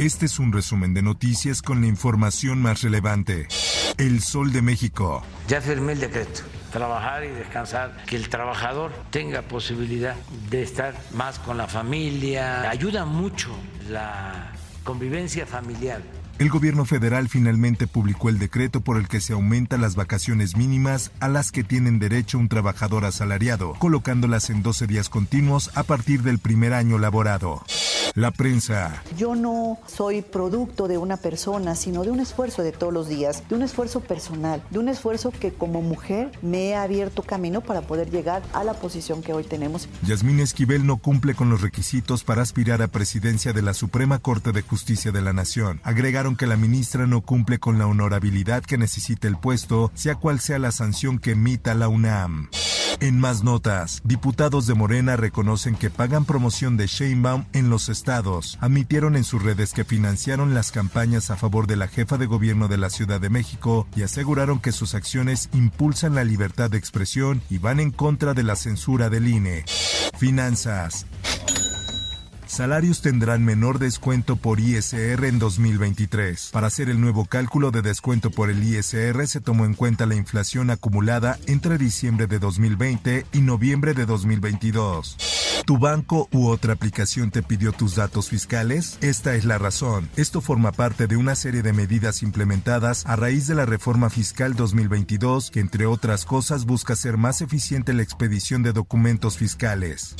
Este es un resumen de noticias con la información más relevante. El Sol de México. Ya firmé el decreto. Trabajar y descansar, que el trabajador tenga posibilidad de estar más con la familia. Ayuda mucho la convivencia familiar el gobierno federal finalmente publicó el decreto por el que se aumenta las vacaciones mínimas a las que tienen derecho un trabajador asalariado, colocándolas en 12 días continuos a partir del primer año laborado. La prensa. Yo no soy producto de una persona, sino de un esfuerzo de todos los días, de un esfuerzo personal, de un esfuerzo que como mujer me ha abierto camino para poder llegar a la posición que hoy tenemos. Yasmín Esquivel no cumple con los requisitos para aspirar a presidencia de la Suprema Corte de Justicia de la Nación. Agregaron que la ministra no cumple con la honorabilidad que necesita el puesto, sea cual sea la sanción que emita la UNAM. En más notas, diputados de Morena reconocen que pagan promoción de Sheinbaum en los estados. Admitieron en sus redes que financiaron las campañas a favor de la jefa de gobierno de la Ciudad de México y aseguraron que sus acciones impulsan la libertad de expresión y van en contra de la censura del INE. Finanzas. Salarios tendrán menor descuento por ISR en 2023. Para hacer el nuevo cálculo de descuento por el ISR se tomó en cuenta la inflación acumulada entre diciembre de 2020 y noviembre de 2022. ¿Tu banco u otra aplicación te pidió tus datos fiscales? Esta es la razón. Esto forma parte de una serie de medidas implementadas a raíz de la reforma fiscal 2022 que entre otras cosas busca ser más eficiente la expedición de documentos fiscales.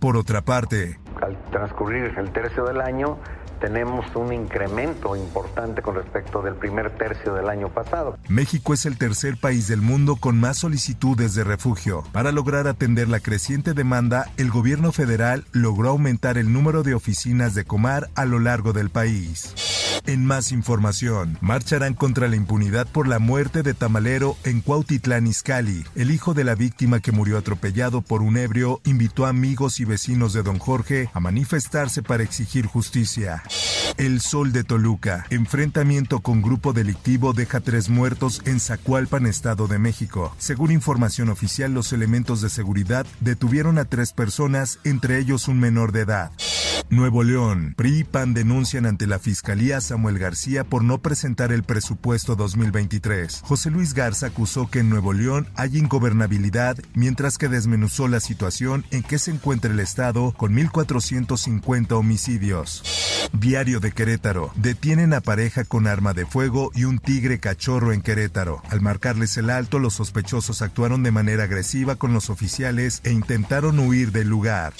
Por otra parte, al transcurrir el tercio del año, tenemos un incremento importante con respecto del primer tercio del año pasado. México es el tercer país del mundo con más solicitudes de refugio. Para lograr atender la creciente demanda, el gobierno federal logró aumentar el número de oficinas de Comar a lo largo del país. En más información, marcharán contra la impunidad por la muerte de Tamalero en Cuautitlán Izcalli. El hijo de la víctima que murió atropellado por un ebrio invitó a amigos y vecinos de don Jorge a manifestarse para exigir justicia. El Sol de Toluca. Enfrentamiento con grupo delictivo deja tres muertos en Zacualpan, Estado de México. Según información oficial, los elementos de seguridad detuvieron a tres personas, entre ellos un menor de edad. Nuevo León. PRI y PAN denuncian ante la Fiscalía a Samuel García por no presentar el presupuesto 2023. José Luis Garza acusó que en Nuevo León hay ingobernabilidad, mientras que desmenuzó la situación en que se encuentra el Estado con 1.450 homicidios. Diario de Querétaro. Detienen a pareja con arma de fuego y un tigre cachorro en Querétaro. Al marcarles el alto, los sospechosos actuaron de manera agresiva con los oficiales e intentaron huir del lugar.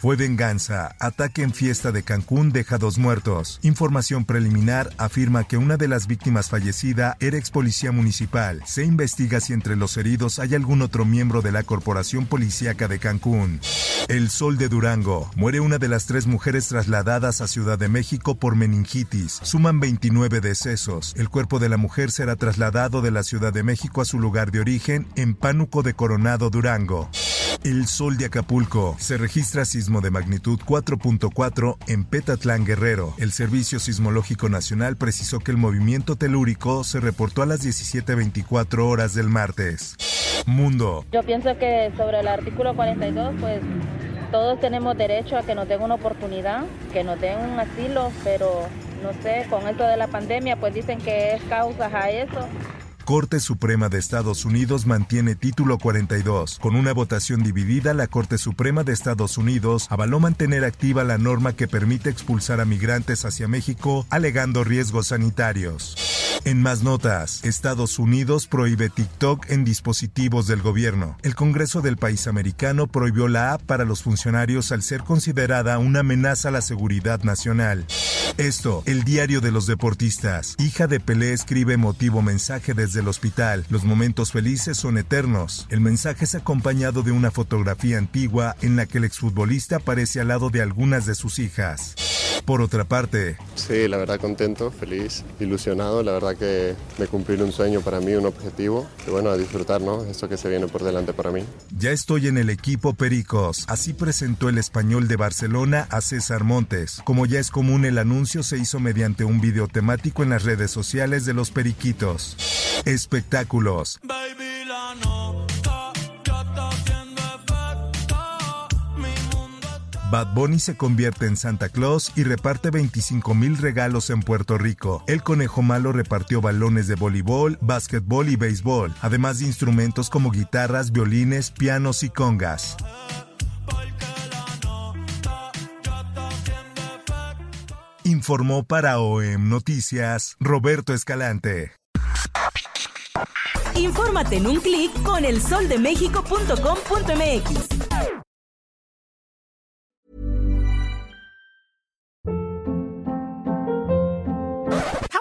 Fue venganza. Ataque en fiesta de Cancún deja dos muertos. Información preliminar afirma que una de las víctimas fallecida era ex policía municipal. Se investiga si entre los heridos hay algún otro miembro de la Corporación Policíaca de Cancún. El Sol de Durango. Muere una de las tres mujeres trasladadas a Ciudad de México por meningitis. Suman 29 decesos. El cuerpo de la mujer será trasladado de la Ciudad de México a su lugar de origen en Pánuco de Coronado, Durango. El Sol de Acapulco. Se registra sismo de magnitud 4.4 en Petatlán, Guerrero. El Servicio Sismológico Nacional precisó que el movimiento telúrico se reportó a las 17.24 horas del martes. Mundo. Yo pienso que sobre el artículo 42, pues todos tenemos derecho a que nos den una oportunidad, que nos den un asilo, pero no sé, con esto de la pandemia, pues dicen que es causa a eso. Corte Suprema de Estados Unidos mantiene título 42. Con una votación dividida, la Corte Suprema de Estados Unidos avaló mantener activa la norma que permite expulsar a migrantes hacia México alegando riesgos sanitarios. En más notas, Estados Unidos prohíbe TikTok en dispositivos del gobierno. El Congreso del país americano prohibió la app para los funcionarios al ser considerada una amenaza a la seguridad nacional. Esto, el diario de los deportistas. Hija de Pelé escribe emotivo mensaje desde hospital. Los momentos felices son eternos. El mensaje es acompañado de una fotografía antigua en la que el exfutbolista aparece al lado de algunas de sus hijas. Por otra parte, sí, la verdad contento, feliz, ilusionado, la verdad que me cumplir un sueño para mí, un objetivo, y bueno, a disfrutar, ¿no? Esto que se viene por delante para mí. Ya estoy en el equipo Pericos, así presentó el español de Barcelona a César Montes. Como ya es común, el anuncio se hizo mediante un video temático en las redes sociales de los Periquitos. Espectáculos. Bad Bunny se convierte en Santa Claus y reparte 25 mil regalos en Puerto Rico. El conejo malo repartió balones de voleibol, básquetbol y béisbol, además de instrumentos como guitarras, violines, pianos y congas. Informó para OEM Noticias Roberto Escalante. Infórmate en un clic con elsoldemexico.com.mx.